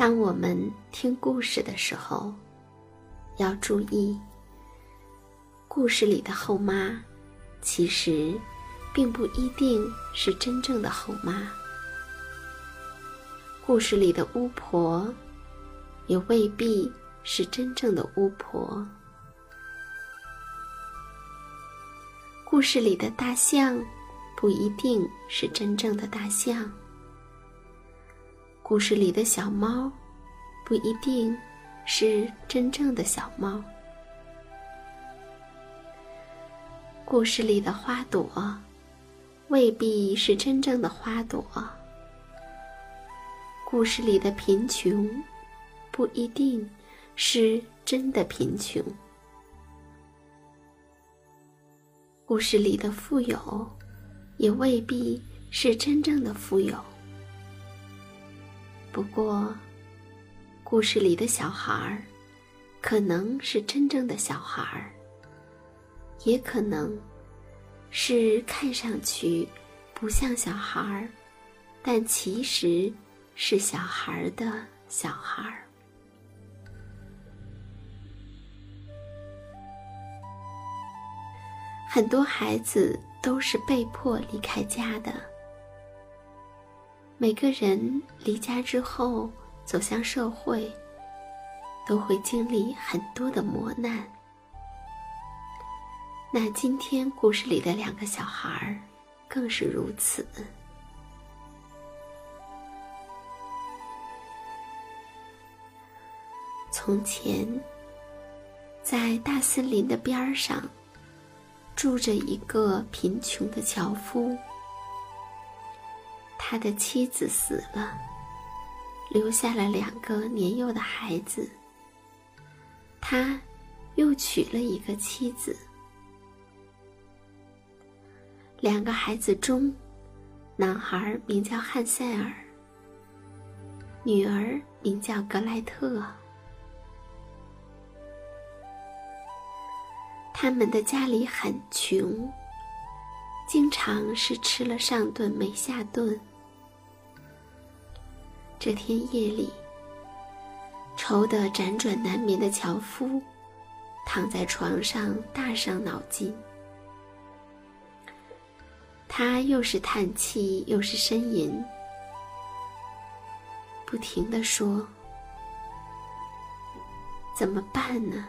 当我们听故事的时候，要注意，故事里的后妈其实并不一定是真正的后妈，故事里的巫婆也未必是真正的巫婆，故事里的大象不一定是真正的大象。故事里的小猫，不一定是真正的小猫。故事里的花朵，未必是真正的花朵。故事里的贫穷，不一定是真的贫穷。故事里的富有，也未必是真正的富有。不过，故事里的小孩儿，可能是真正的小孩儿，也可能是看上去不像小孩儿，但其实是小孩儿的小孩儿。很多孩子都是被迫离开家的。每个人离家之后走向社会，都会经历很多的磨难。那今天故事里的两个小孩儿，更是如此。从前，在大森林的边儿上，住着一个贫穷的樵夫。他的妻子死了，留下了两个年幼的孩子。他又娶了一个妻子。两个孩子中，男孩名叫汉塞尔，女儿名叫格莱特。他们的家里很穷，经常是吃了上顿没下顿。这天夜里，愁得辗转难眠的樵夫，躺在床上大伤脑筋。他又是叹气又是呻吟，不停的说：“怎么办呢？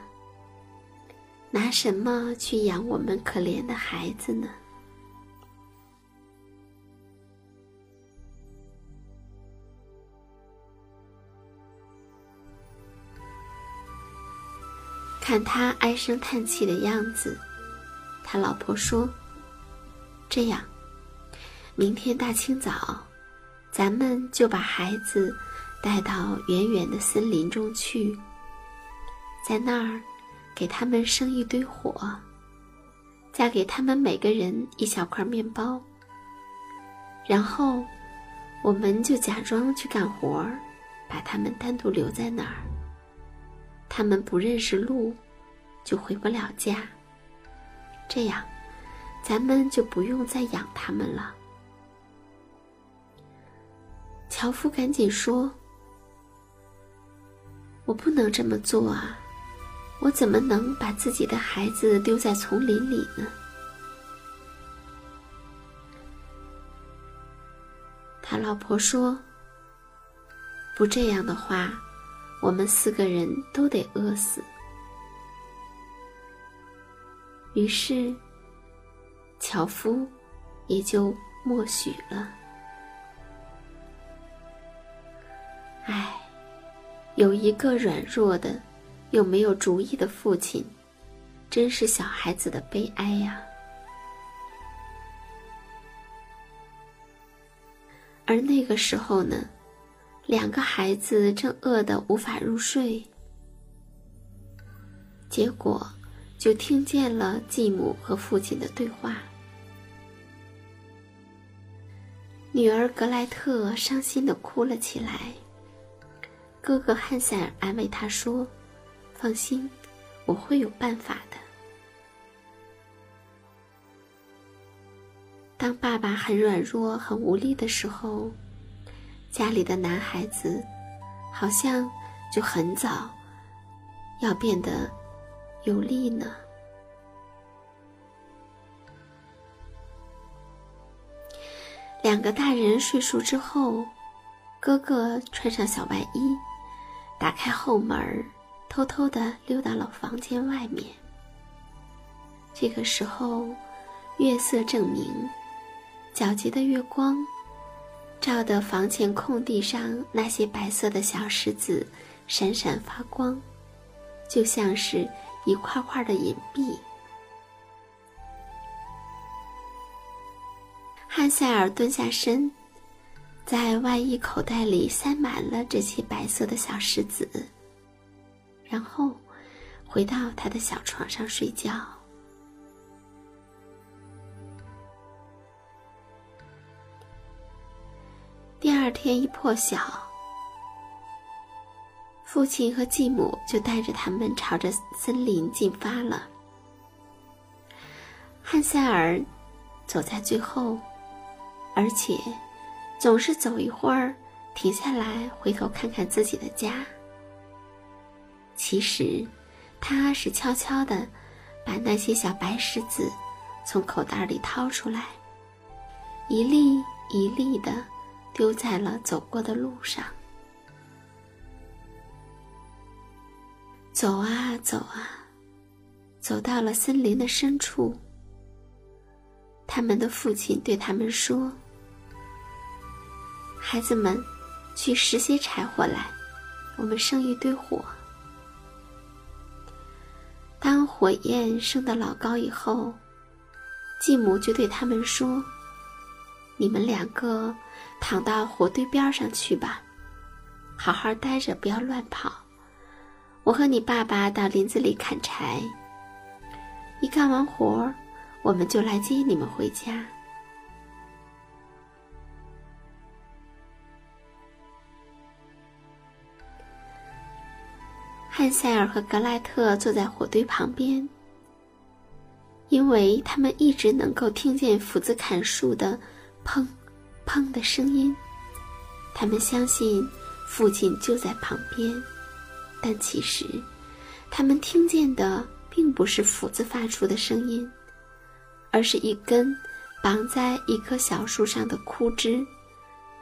拿什么去养我们可怜的孩子呢？”看他唉声叹气的样子，他老婆说：“这样，明天大清早，咱们就把孩子带到远远的森林中去，在那儿给他们生一堆火，再给他们每个人一小块面包，然后我们就假装去干活，把他们单独留在那儿。”他们不认识路，就回不了家。这样，咱们就不用再养他们了。樵夫赶紧说：“我不能这么做啊！我怎么能把自己的孩子丢在丛林里呢？”他老婆说：“不这样的话。”我们四个人都得饿死。于是，樵夫也就默许了。唉，有一个软弱的又没有主意的父亲，真是小孩子的悲哀呀。而那个时候呢？两个孩子正饿得无法入睡，结果就听见了继母和父亲的对话。女儿格莱特伤心的哭了起来。哥哥汉塞尔安慰她说：“放心，我会有办法的。”当爸爸很软弱、很无力的时候。家里的男孩子，好像就很早要变得有力呢。两个大人睡熟之后，哥哥穿上小外衣，打开后门，偷偷的溜到了房间外面。这个时候，月色正明，皎洁的月光。照得房前空地上那些白色的小石子闪闪发光，就像是一块块的银币。汉塞尔蹲下身，在外衣口袋里塞满了这些白色的小石子，然后回到他的小床上睡觉。第二天一破晓，父亲和继母就带着他们朝着森林进发了。汉塞尔走在最后，而且总是走一会儿，停下来回头看看自己的家。其实，他是悄悄的把那些小白石子从口袋里掏出来，一粒一粒的。丢在了走过的路上。走啊走啊，走到了森林的深处。他们的父亲对他们说：“孩子们，去拾些柴火来，我们生一堆火。”当火焰升得老高以后，继母就对他们说：“你们两个。”躺到火堆边上去吧，好好待着，不要乱跑。我和你爸爸到林子里砍柴。一干完活，我们就来接你们回家。汉塞尔和格莱特坐在火堆旁边，因为他们一直能够听见斧子砍树的“砰”。砰的声音，他们相信父亲就在旁边。但其实，他们听见的并不是斧子发出的声音，而是一根绑在一棵小树上的枯枝，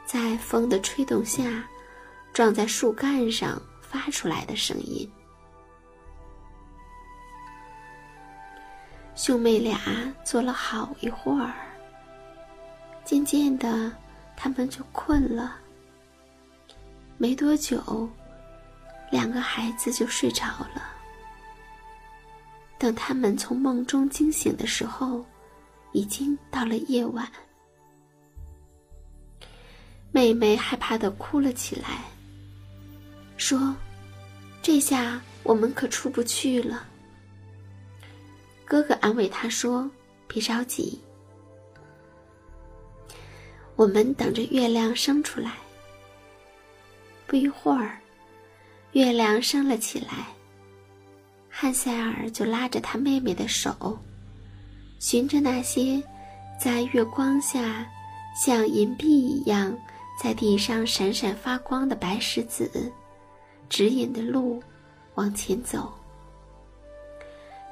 在风的吹动下，撞在树干上发出来的声音。兄妹俩坐了好一会儿，渐渐的，他们就困了。没多久，两个孩子就睡着了。等他们从梦中惊醒的时候，已经到了夜晚。妹妹害怕的哭了起来，说：“这下我们可出不去了。”哥哥安慰她说：“别着急，我们等着月亮升出来。”不一会儿，月亮升了起来。汉塞尔就拉着他妹妹的手，循着那些在月光下像银币一样在地上闪闪发光的白石子指引的路往前走。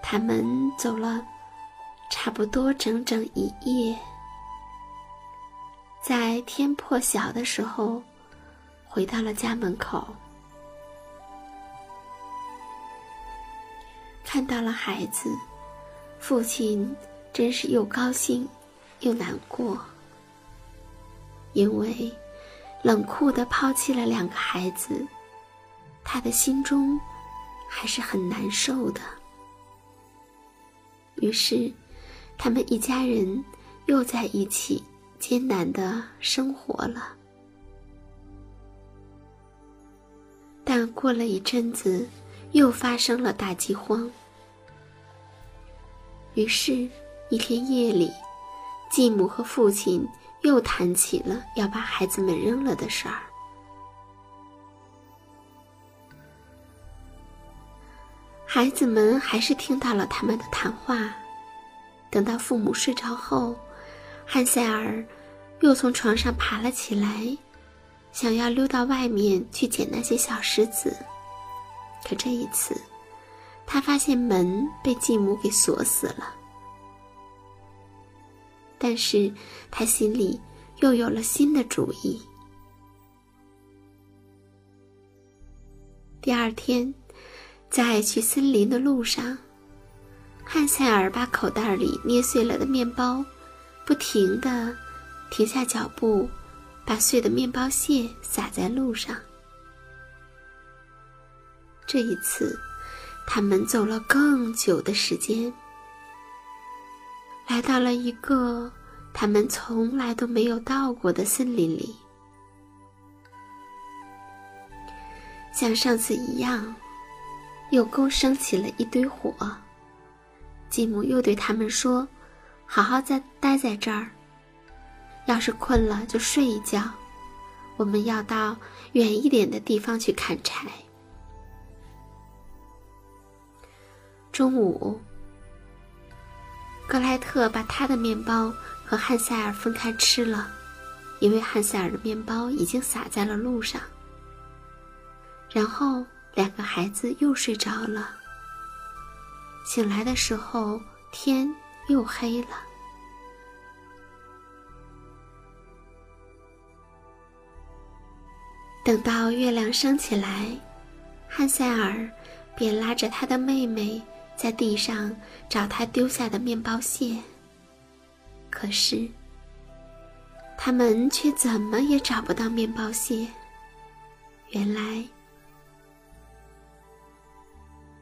他们走了差不多整整一夜，在天破晓的时候，回到了家门口，看到了孩子，父亲真是又高兴又难过，因为冷酷的抛弃了两个孩子，他的心中还是很难受的。于是，他们一家人又在一起艰难的生活了。但过了一阵子，又发生了大饥荒。于是，一天夜里，继母和父亲又谈起了要把孩子们扔了的事儿。孩子们还是听到了他们的谈话。等到父母睡着后，汉塞尔又从床上爬了起来，想要溜到外面去捡那些小石子。可这一次，他发现门被继母给锁死了。但是他心里又有了新的主意。第二天。在去森林的路上，汉塞尔把口袋里捏碎了的面包，不停地停下脚步，把碎的面包屑撒在路上。这一次，他们走了更久的时间，来到了一个他们从来都没有到过的森林里，像上次一样。又勾升起了一堆火。继母又对他们说：“好好在待在这儿，要是困了就睡一觉。我们要到远一点的地方去砍柴。”中午，格莱特把他的面包和汉塞尔分开吃了，因为汉塞尔的面包已经洒在了路上。然后。两个孩子又睡着了。醒来的时候，天又黑了。等到月亮升起来，汉塞尔便拉着他的妹妹在地上找他丢下的面包屑。可是，他们却怎么也找不到面包屑。原来。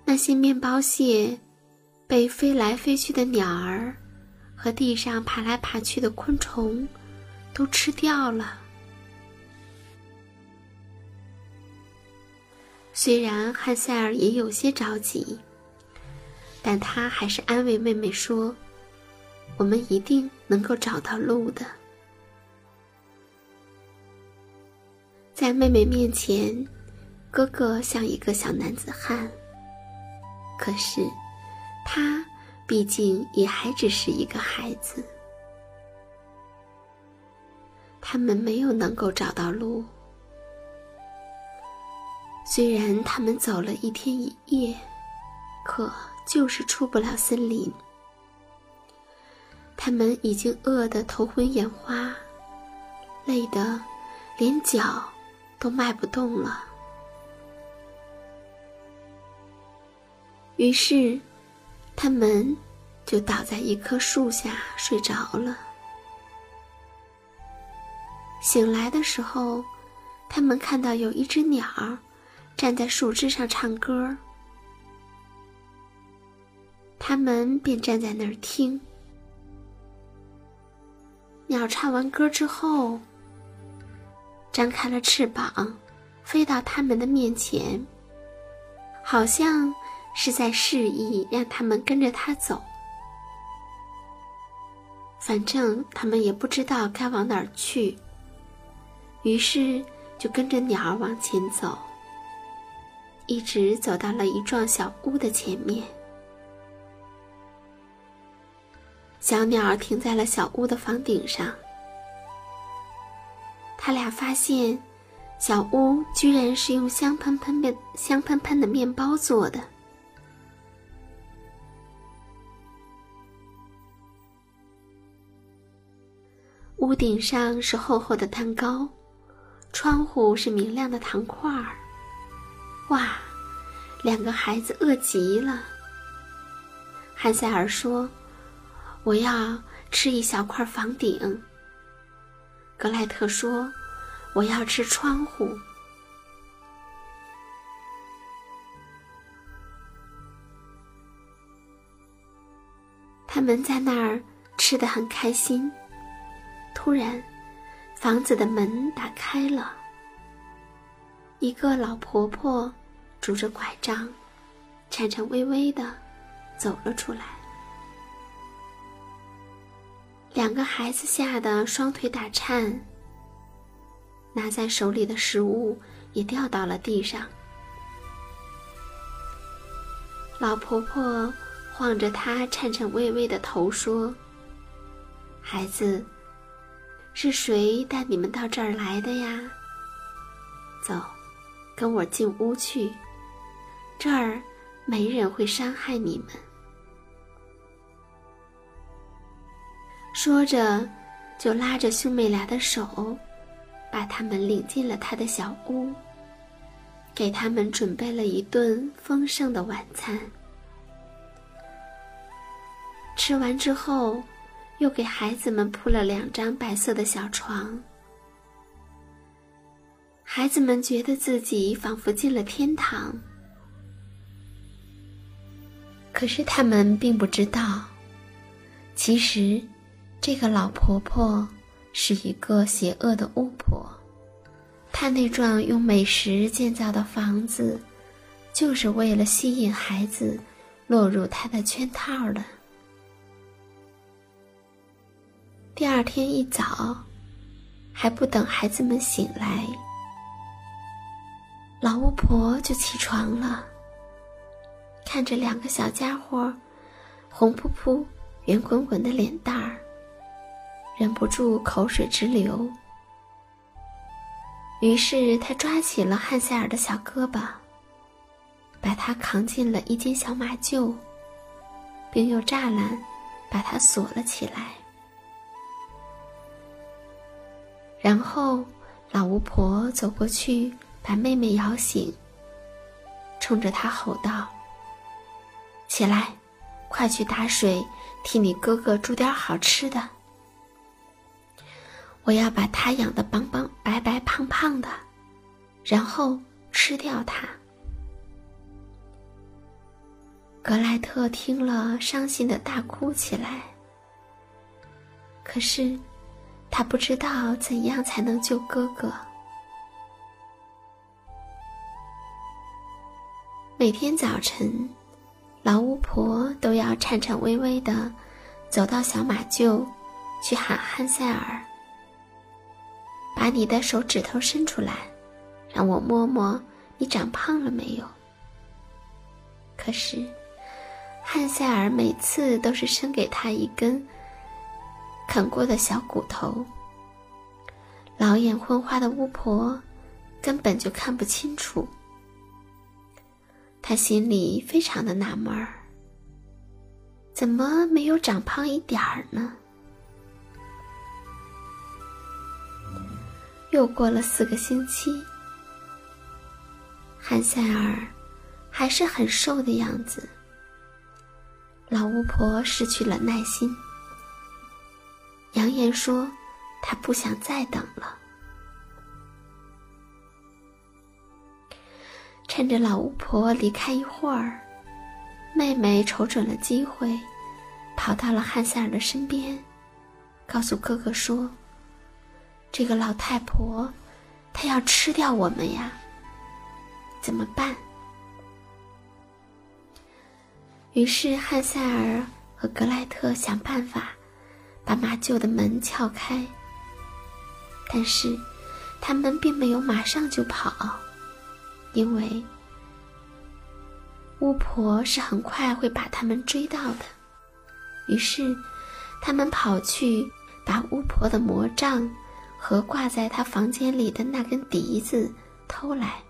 那些面包屑被飞来飞去的鸟儿和地上爬来爬去的昆虫都吃掉了。虽然汉塞尔也有些着急，但他还是安慰妹妹说：“我们一定能够找到路的。”在妹妹面前，哥哥像一个小男子汉。可是，他毕竟也还只是一个孩子。他们没有能够找到路。虽然他们走了一天一夜，可就是出不了森林。他们已经饿得头昏眼花，累得连脚都迈不动了。于是，他们就倒在一棵树下睡着了。醒来的时候，他们看到有一只鸟站在树枝上唱歌，他们便站在那儿听。鸟唱完歌之后，张开了翅膀，飞到他们的面前，好像是在示意让他们跟着它走。反正他们也不知道该往哪儿去，于是就跟着鸟儿往前走，一直走到了一幢小屋的前面。小鸟停在了小屋的房顶上。他俩发现，小屋居然是用香喷喷的香喷喷的面包做的。屋顶上是厚厚的蛋糕，窗户是明亮的糖块儿。哇，两个孩子饿极了。汉塞尔说。我要吃一小块房顶。格莱特说：“我要吃窗户。”他们在那儿吃的很开心。突然，房子的门打开了，一个老婆婆拄着拐杖，颤颤巍巍的走了出来。两个孩子吓得双腿打颤，拿在手里的食物也掉到了地上。老婆婆晃着她颤颤巍巍的头说：“孩子，是谁带你们到这儿来的呀？走，跟我进屋去，这儿没人会伤害你们。”说着，就拉着兄妹俩的手，把他们领进了他的小屋，给他们准备了一顿丰盛的晚餐。吃完之后，又给孩子们铺了两张白色的小床。孩子们觉得自己仿佛进了天堂，可是他们并不知道，其实。这个老婆婆是一个邪恶的巫婆，她那幢用美食建造的房子，就是为了吸引孩子落入她的圈套的。第二天一早，还不等孩子们醒来，老巫婆就起床了，看着两个小家伙红扑扑、圆滚滚的脸蛋儿。忍不住口水直流，于是他抓起了汉塞尔的小胳膊，把他扛进了一间小马厩，并用栅栏把他锁了起来。然后老巫婆走过去，把妹妹摇醒，冲着她吼道：“起来，快去打水，替你哥哥煮点好吃的。”我要把他养的棒棒白白胖胖的，然后吃掉他。格莱特听了，伤心的大哭起来。可是，他不知道怎样才能救哥哥。每天早晨，老巫婆都要颤颤巍巍的走到小马厩，去喊汉塞尔。把你的手指头伸出来，让我摸摸你长胖了没有。可是，汉塞尔每次都是伸给他一根啃过的小骨头。老眼昏花的巫婆根本就看不清楚，他心里非常的纳闷儿，怎么没有长胖一点儿呢？又过了四个星期，汉塞尔还是很瘦的样子。老巫婆失去了耐心，扬言说：“他不想再等了。”趁着老巫婆离开一会儿，妹妹瞅准了机会，跑到了汉塞尔的身边，告诉哥哥说：“这个老太婆，她要吃掉我们呀，怎么办？”于是汉塞尔和格莱特想办法把马厩的门撬开，但是他们并没有马上就跑。因为巫婆是很快会把他们追到的，于是他们跑去把巫婆的魔杖和挂在她房间里的那根笛子偷来，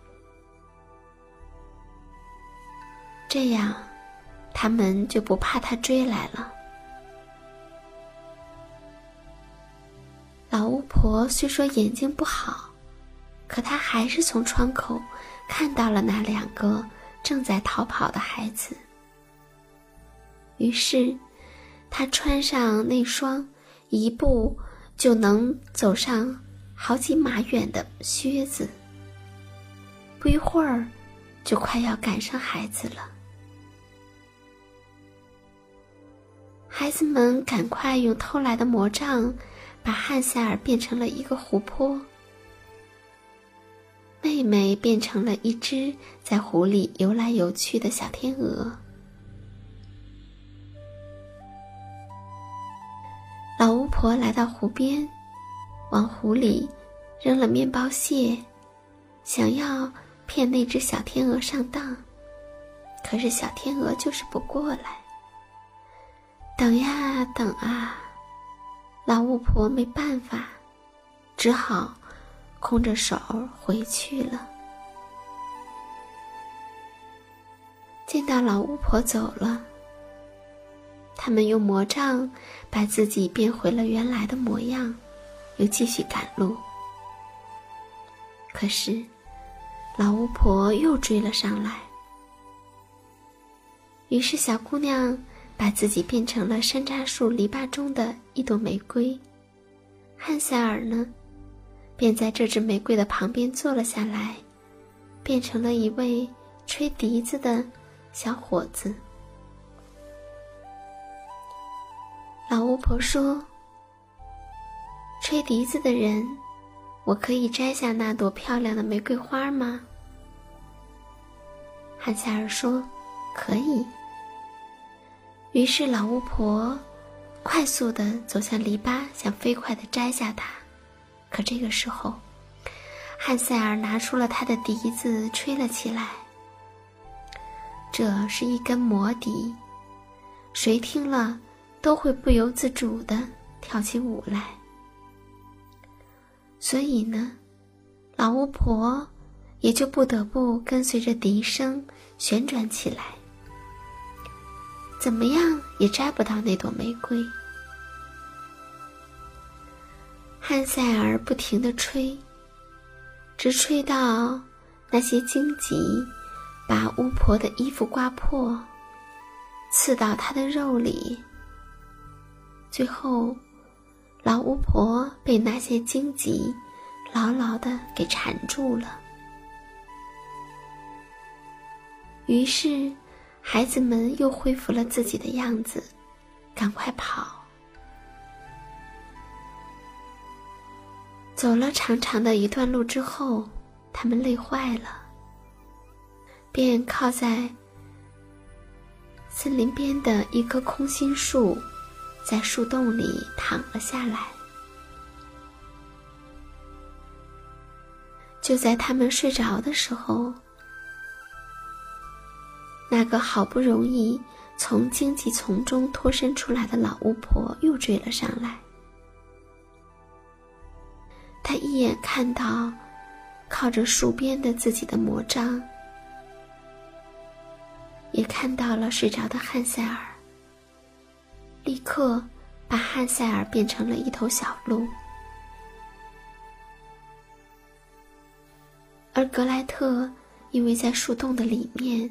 这样他们就不怕她追来了。老巫婆虽说眼睛不好，可她还是从窗口。看到了那两个正在逃跑的孩子，于是她穿上那双一步就能走上好几码远的靴子，不一会儿就快要赶上孩子了。孩子们赶快用偷来的魔杖把汉塞尔变成了一个湖泊。妹妹变成了一只在湖里游来游去的小天鹅。老巫婆来到湖边，往湖里扔了面包屑，想要骗那只小天鹅上当。可是小天鹅就是不过来。等呀等啊，老巫婆没办法，只好。空着手回去了。见到老巫婆走了，他们用魔杖把自己变回了原来的模样，又继续赶路。可是，老巫婆又追了上来。于是，小姑娘把自己变成了山楂树篱笆中的一朵玫瑰。汉塞尔呢？便在这只玫瑰的旁边坐了下来，变成了一位吹笛子的小伙子。老巫婆说：“吹笛子的人，我可以摘下那朵漂亮的玫瑰花吗？”汉塞尔说：“可以。”于是老巫婆快速的走向篱笆，想飞快的摘下它。可这个时候，汉塞尔拿出了他的笛子，吹了起来。这是一根魔笛，谁听了都会不由自主的跳起舞来。所以呢，老巫婆也就不得不跟随着笛声旋转起来，怎么样也摘不到那朵玫瑰。汉塞尔不停地吹，直吹到那些荆棘把巫婆的衣服刮破，刺到她的肉里。最后，老巫婆被那些荆棘牢牢的给缠住了。于是，孩子们又恢复了自己的样子，赶快跑。走了长长的一段路之后，他们累坏了，便靠在森林边的一棵空心树，在树洞里躺了下来。就在他们睡着的时候，那个好不容易从荆棘丛中脱身出来的老巫婆又追了上来。他一眼看到靠着树边的自己的魔杖，也看到了睡着的汉塞尔，立刻把汉塞尔变成了一头小鹿。而格莱特因为在树洞的里面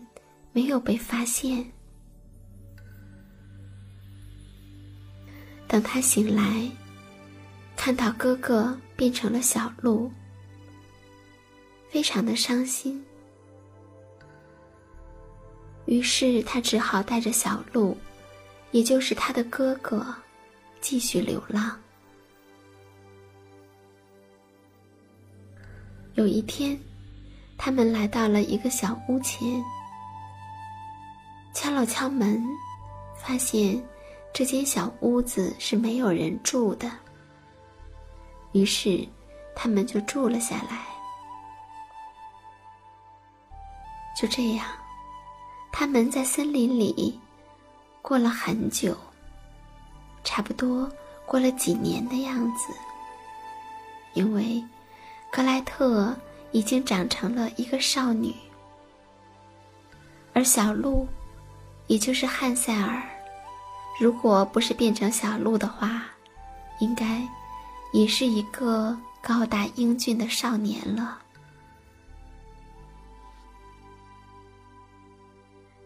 没有被发现，等他醒来，看到哥哥变成了小鹿，非常的伤心。于是他只好带着小鹿，也就是他的哥哥，继续流浪。有一天，他们来到了一个小屋前，敲了敲门，发现这间小屋子是没有人住的。于是，他们就住了下来。就这样。他们在森林里过了很久，差不多过了几年的样子。因为格莱特已经长成了一个少女，而小鹿，也就是汉塞尔，如果不是变成小鹿的话，应该也是一个高大英俊的少年了。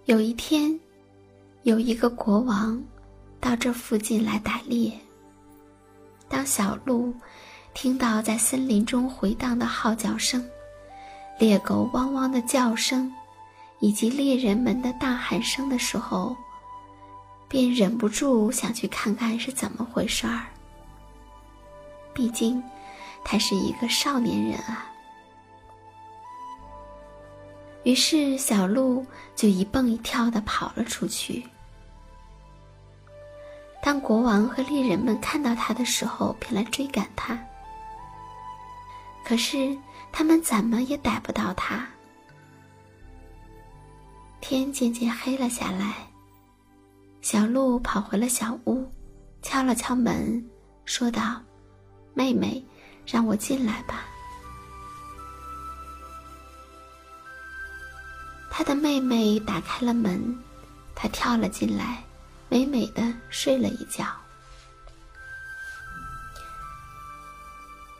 有一天，有一个国王到这附近来打猎。当小鹿听到在森林中回荡的号角声、猎狗汪汪的叫声，以及猎人们的大喊声的时候，便忍不住想去看看是怎么回事儿。毕竟，他是一个少年人啊。于是，小鹿就一蹦一跳的跑了出去。当国王和猎人们看到他的时候，便来追赶他。可是，他们怎么也逮不到他。天渐渐黑了下来，小鹿跑回了小屋，敲了敲门，说道：“妹妹，让我进来吧。”他的妹妹打开了门，他跳了进来，美美的睡了一觉。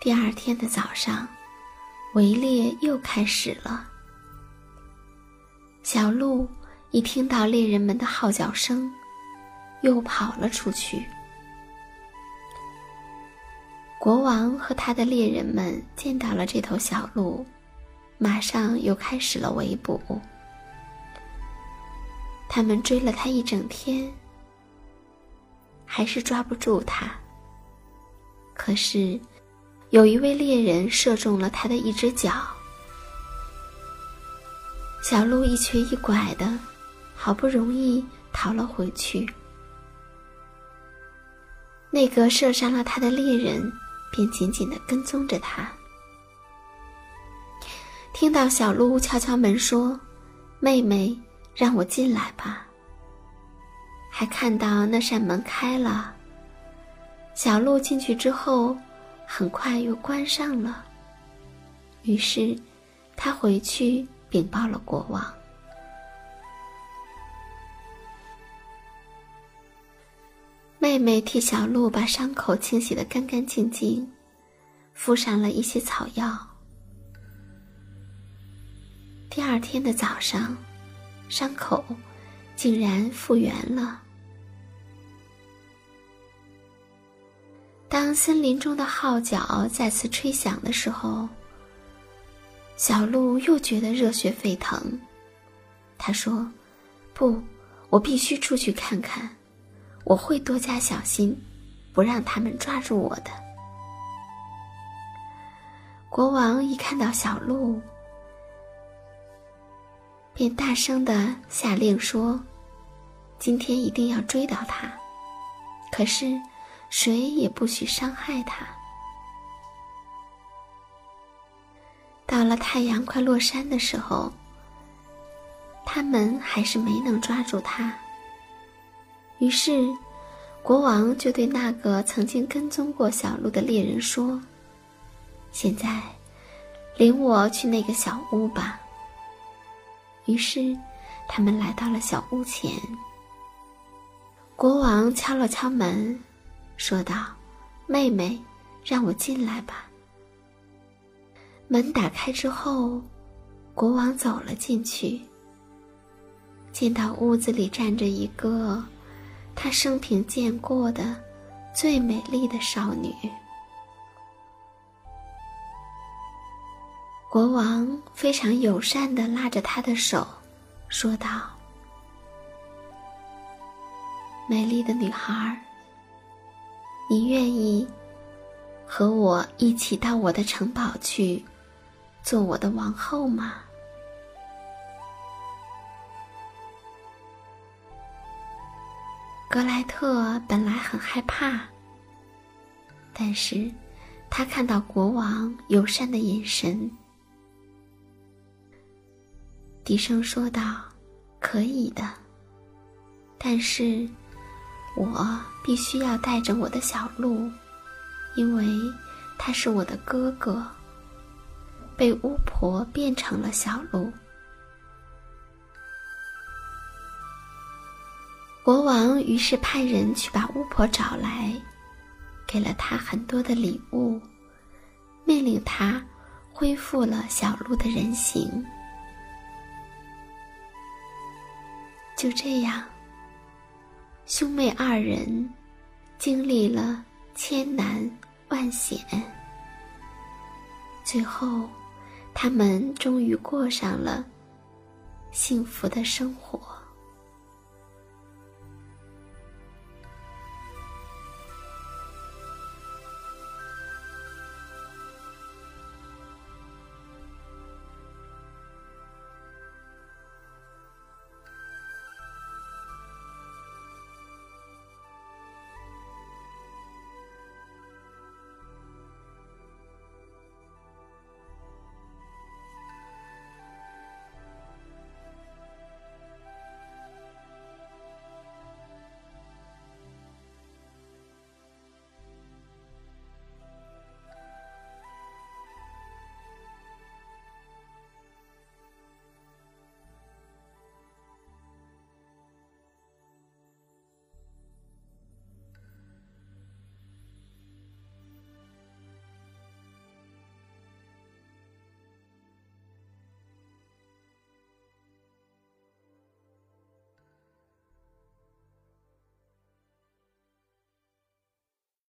第二天的早上，围猎又开始了。小鹿一听到猎人们的号角声，又跑了出去。国王和他的猎人们见到了这头小鹿，马上又开始了围捕。他们追了他一整天，还是抓不住他。可是，有一位猎人射中了他的一只脚，小鹿一瘸一拐的，好不容易逃了回去。那个射伤了他的猎人便紧紧的跟踪着他。听到小鹿敲敲门说：“妹妹。”让我进来吧。还看到那扇门开了，小鹿进去之后，很快又关上了。于是，他回去禀报了国王。妹妹替小鹿把伤口清洗的干干净净，敷上了一些草药。第二天的早上。伤口竟然复原了。当森林中的号角再次吹响的时候，小鹿又觉得热血沸腾。他说：“不，我必须出去看看，我会多加小心，不让他们抓住我的。”国王一看到小鹿，便大声的下令说：“今天一定要追到他，可是谁也不许伤害他。”到了太阳快落山的时候，他们还是没能抓住他。于是，国王就对那个曾经跟踪过小鹿的猎人说：“现在，领我去那个小屋吧。”于是，他们来到了小屋前。国王敲了敲门，说道：“妹妹，让我进来吧。”门打开之后，国王走了进去，见到屋子里站着一个他生平见过的最美丽的少女。国王非常友善的拉着她的手，说道。美丽的女孩，你愿意和我一起到我的城堡去，做我的王后吗？格莱特本来很害怕，但是他看到国王友善的眼神，低声说道：“可以的，但是。”我必须要带着我的小鹿，因为他是我的哥哥，被巫婆变成了小鹿。国王于是派人去把巫婆找来，给了他很多的礼物，命令他恢复了小鹿的人形。就这样。兄妹二人经历了千难万险，最后，他们终于过上了幸福的生活。